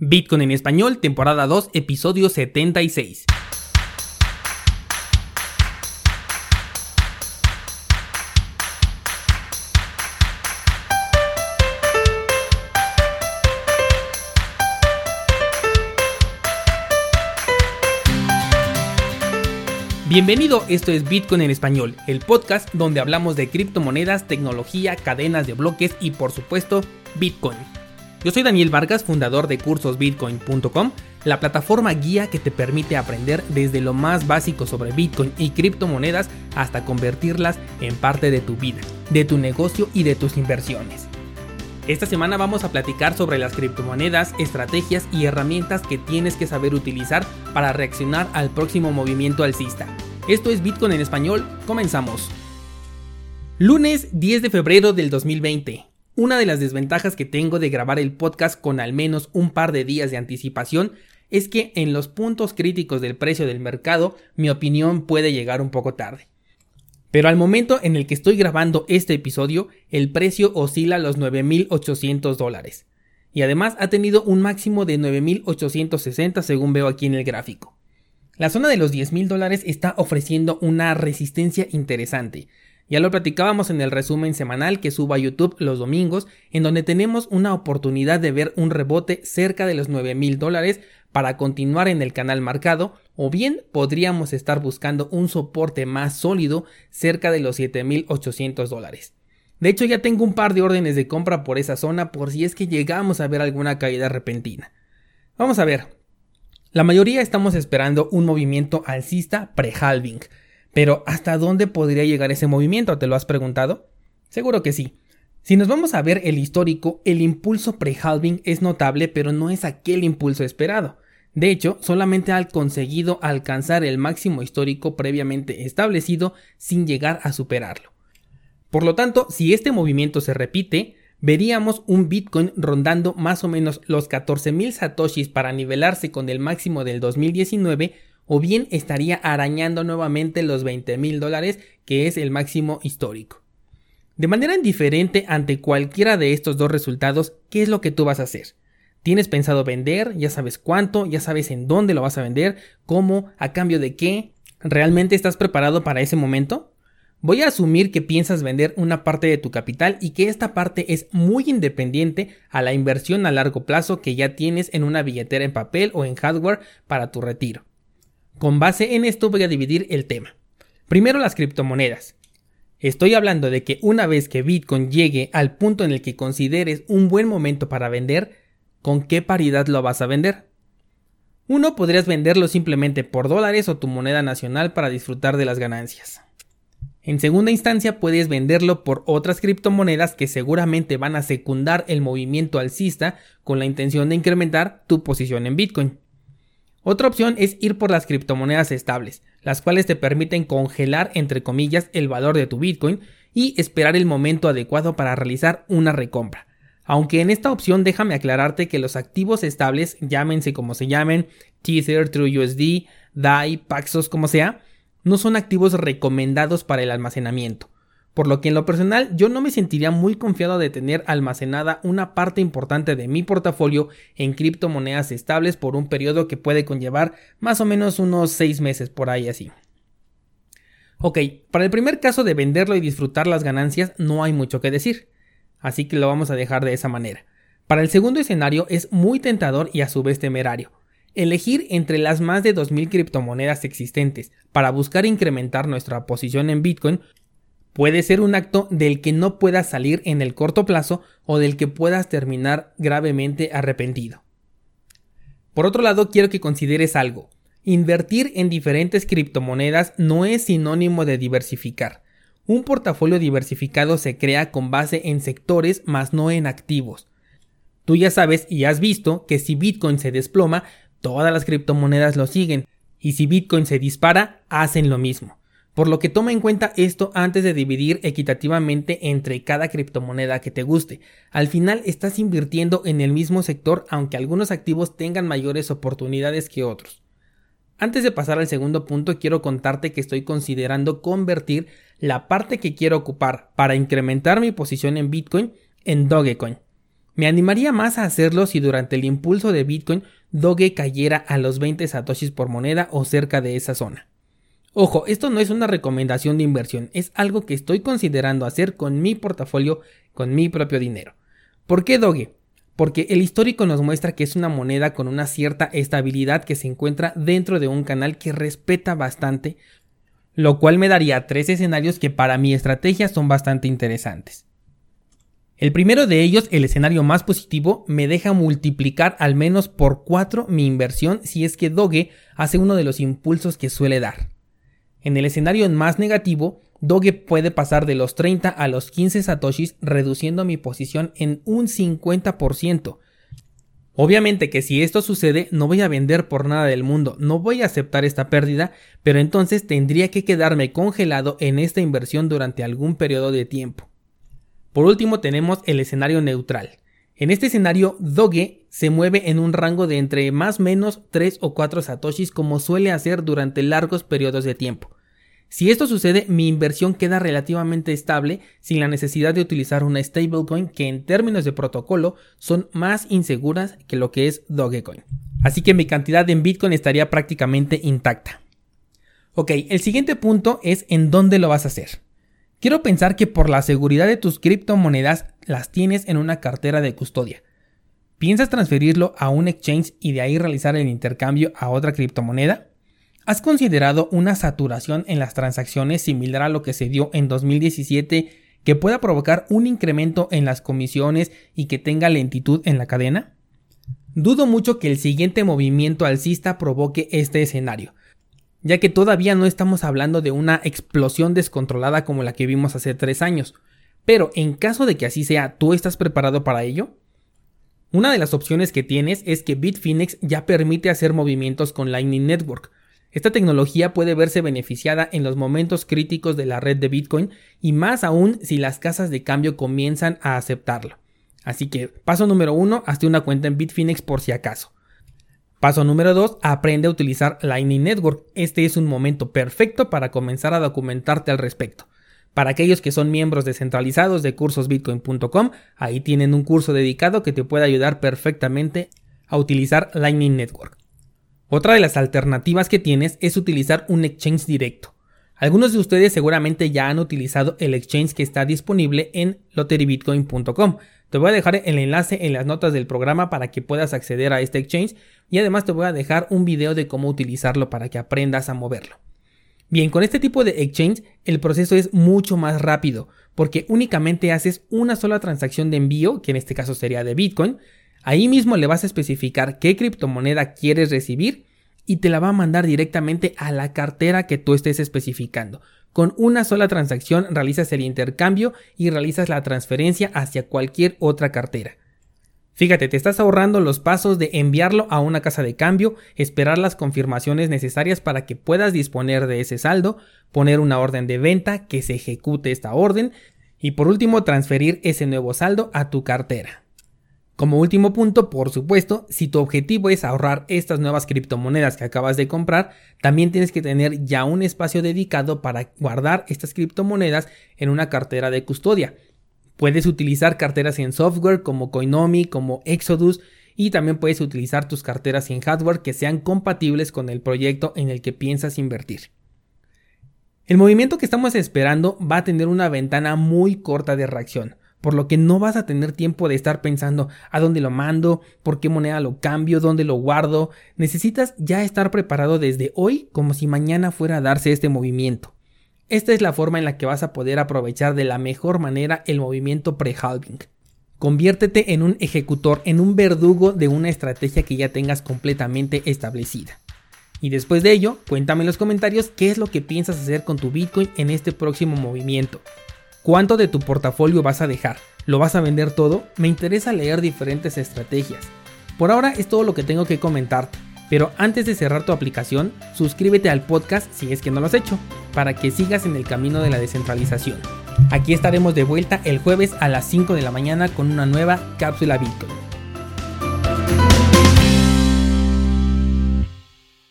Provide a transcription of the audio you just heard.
Bitcoin en español, temporada 2, episodio 76. Bienvenido, esto es Bitcoin en español, el podcast donde hablamos de criptomonedas, tecnología, cadenas de bloques y por supuesto Bitcoin. Yo soy Daniel Vargas, fundador de cursosbitcoin.com, la plataforma guía que te permite aprender desde lo más básico sobre Bitcoin y criptomonedas hasta convertirlas en parte de tu vida, de tu negocio y de tus inversiones. Esta semana vamos a platicar sobre las criptomonedas, estrategias y herramientas que tienes que saber utilizar para reaccionar al próximo movimiento alcista. Esto es Bitcoin en español, comenzamos. Lunes 10 de febrero del 2020. Una de las desventajas que tengo de grabar el podcast con al menos un par de días de anticipación es que en los puntos críticos del precio del mercado mi opinión puede llegar un poco tarde. Pero al momento en el que estoy grabando este episodio, el precio oscila a los 9.800 dólares. Y además ha tenido un máximo de 9.860 según veo aquí en el gráfico. La zona de los 10 mil dólares está ofreciendo una resistencia interesante. Ya lo platicábamos en el resumen semanal que subo a YouTube los domingos, en donde tenemos una oportunidad de ver un rebote cerca de los 9 mil dólares para continuar en el canal marcado, o bien podríamos estar buscando un soporte más sólido cerca de los 7800 dólares. De hecho, ya tengo un par de órdenes de compra por esa zona por si es que llegamos a ver alguna caída repentina. Vamos a ver, la mayoría estamos esperando un movimiento alcista pre-halving, pero ¿hasta dónde podría llegar ese movimiento? ¿Te lo has preguntado? Seguro que sí. Si nos vamos a ver el histórico, el impulso pre-halving es notable, pero no es aquel impulso esperado. De hecho, solamente ha conseguido alcanzar el máximo histórico previamente establecido sin llegar a superarlo. Por lo tanto, si este movimiento se repite, veríamos un Bitcoin rondando más o menos los 14.000 satoshis para nivelarse con el máximo del 2019 o bien estaría arañando nuevamente los 20.000 dólares que es el máximo histórico. De manera indiferente ante cualquiera de estos dos resultados, ¿qué es lo que tú vas a hacer? ¿Tienes pensado vender? ¿Ya sabes cuánto? ¿Ya sabes en dónde lo vas a vender? ¿Cómo? ¿A cambio de qué? ¿Realmente estás preparado para ese momento? Voy a asumir que piensas vender una parte de tu capital y que esta parte es muy independiente a la inversión a largo plazo que ya tienes en una billetera en papel o en hardware para tu retiro. Con base en esto voy a dividir el tema. Primero las criptomonedas. Estoy hablando de que una vez que Bitcoin llegue al punto en el que consideres un buen momento para vender, ¿con qué paridad lo vas a vender? Uno podrías venderlo simplemente por dólares o tu moneda nacional para disfrutar de las ganancias. En segunda instancia puedes venderlo por otras criptomonedas que seguramente van a secundar el movimiento alcista con la intención de incrementar tu posición en Bitcoin. Otra opción es ir por las criptomonedas estables, las cuales te permiten congelar entre comillas el valor de tu Bitcoin y esperar el momento adecuado para realizar una recompra. Aunque en esta opción déjame aclararte que los activos estables, llámense como se llamen, Tether, TrueUSD, DAI, Paxos, como sea, no son activos recomendados para el almacenamiento. Por lo que en lo personal yo no me sentiría muy confiado de tener almacenada una parte importante de mi portafolio en criptomonedas estables por un periodo que puede conllevar más o menos unos 6 meses por ahí así. Ok, para el primer caso de venderlo y disfrutar las ganancias no hay mucho que decir, así que lo vamos a dejar de esa manera. Para el segundo escenario es muy tentador y a su vez temerario, Elegir entre las más de 2.000 criptomonedas existentes para buscar incrementar nuestra posición en Bitcoin puede ser un acto del que no puedas salir en el corto plazo o del que puedas terminar gravemente arrepentido. Por otro lado, quiero que consideres algo. Invertir en diferentes criptomonedas no es sinónimo de diversificar. Un portafolio diversificado se crea con base en sectores más no en activos. Tú ya sabes y has visto que si Bitcoin se desploma, Todas las criptomonedas lo siguen y si Bitcoin se dispara, hacen lo mismo. Por lo que toma en cuenta esto antes de dividir equitativamente entre cada criptomoneda que te guste. Al final estás invirtiendo en el mismo sector aunque algunos activos tengan mayores oportunidades que otros. Antes de pasar al segundo punto, quiero contarte que estoy considerando convertir la parte que quiero ocupar para incrementar mi posición en Bitcoin en Dogecoin. Me animaría más a hacerlo si durante el impulso de Bitcoin Doge cayera a los 20 satoshis por moneda o cerca de esa zona. Ojo, esto no es una recomendación de inversión, es algo que estoy considerando hacer con mi portafolio, con mi propio dinero. ¿Por qué Doge? Porque el histórico nos muestra que es una moneda con una cierta estabilidad que se encuentra dentro de un canal que respeta bastante, lo cual me daría tres escenarios que para mi estrategia son bastante interesantes. El primero de ellos, el escenario más positivo, me deja multiplicar al menos por 4 mi inversión si es que Doge hace uno de los impulsos que suele dar. En el escenario más negativo, Doge puede pasar de los 30 a los 15 satoshis reduciendo mi posición en un 50%. Obviamente que si esto sucede no voy a vender por nada del mundo, no voy a aceptar esta pérdida, pero entonces tendría que quedarme congelado en esta inversión durante algún periodo de tiempo. Por último tenemos el escenario neutral. En este escenario, Doge se mueve en un rango de entre más o menos 3 o 4 satoshis como suele hacer durante largos periodos de tiempo. Si esto sucede, mi inversión queda relativamente estable sin la necesidad de utilizar una stablecoin que en términos de protocolo son más inseguras que lo que es Dogecoin. Así que mi cantidad en Bitcoin estaría prácticamente intacta. Ok, el siguiente punto es en dónde lo vas a hacer. Quiero pensar que por la seguridad de tus criptomonedas las tienes en una cartera de custodia. ¿Piensas transferirlo a un exchange y de ahí realizar el intercambio a otra criptomoneda? ¿Has considerado una saturación en las transacciones similar a lo que se dio en 2017 que pueda provocar un incremento en las comisiones y que tenga lentitud en la cadena? Dudo mucho que el siguiente movimiento alcista provoque este escenario, ya que todavía no estamos hablando de una explosión descontrolada como la que vimos hace tres años. Pero en caso de que así sea, ¿tú estás preparado para ello? Una de las opciones que tienes es que Bitfinex ya permite hacer movimientos con Lightning Network. Esta tecnología puede verse beneficiada en los momentos críticos de la red de Bitcoin y más aún si las casas de cambio comienzan a aceptarlo. Así que paso número uno, hazte una cuenta en Bitfinex por si acaso. Paso número 2. Aprende a utilizar Lightning Network. Este es un momento perfecto para comenzar a documentarte al respecto. Para aquellos que son miembros descentralizados de cursosbitcoin.com, ahí tienen un curso dedicado que te puede ayudar perfectamente a utilizar Lightning Network. Otra de las alternativas que tienes es utilizar un exchange directo. Algunos de ustedes seguramente ya han utilizado el exchange que está disponible en lotterybitcoin.com. Te voy a dejar el enlace en las notas del programa para que puedas acceder a este exchange y además te voy a dejar un video de cómo utilizarlo para que aprendas a moverlo. Bien, con este tipo de exchange el proceso es mucho más rápido porque únicamente haces una sola transacción de envío, que en este caso sería de Bitcoin, ahí mismo le vas a especificar qué criptomoneda quieres recibir y te la va a mandar directamente a la cartera que tú estés especificando. Con una sola transacción realizas el intercambio y realizas la transferencia hacia cualquier otra cartera. Fíjate, te estás ahorrando los pasos de enviarlo a una casa de cambio, esperar las confirmaciones necesarias para que puedas disponer de ese saldo, poner una orden de venta, que se ejecute esta orden y por último transferir ese nuevo saldo a tu cartera. Como último punto, por supuesto, si tu objetivo es ahorrar estas nuevas criptomonedas que acabas de comprar, también tienes que tener ya un espacio dedicado para guardar estas criptomonedas en una cartera de custodia. Puedes utilizar carteras en software como Coinomi, como Exodus y también puedes utilizar tus carteras en hardware que sean compatibles con el proyecto en el que piensas invertir. El movimiento que estamos esperando va a tener una ventana muy corta de reacción por lo que no vas a tener tiempo de estar pensando a dónde lo mando, por qué moneda lo cambio, dónde lo guardo. Necesitas ya estar preparado desde hoy como si mañana fuera a darse este movimiento. Esta es la forma en la que vas a poder aprovechar de la mejor manera el movimiento pre-halving. Conviértete en un ejecutor, en un verdugo de una estrategia que ya tengas completamente establecida. Y después de ello, cuéntame en los comentarios qué es lo que piensas hacer con tu Bitcoin en este próximo movimiento. ¿Cuánto de tu portafolio vas a dejar? ¿Lo vas a vender todo? Me interesa leer diferentes estrategias. Por ahora es todo lo que tengo que comentarte, pero antes de cerrar tu aplicación, suscríbete al podcast si es que no lo has hecho, para que sigas en el camino de la descentralización. Aquí estaremos de vuelta el jueves a las 5 de la mañana con una nueva cápsula Bitcoin.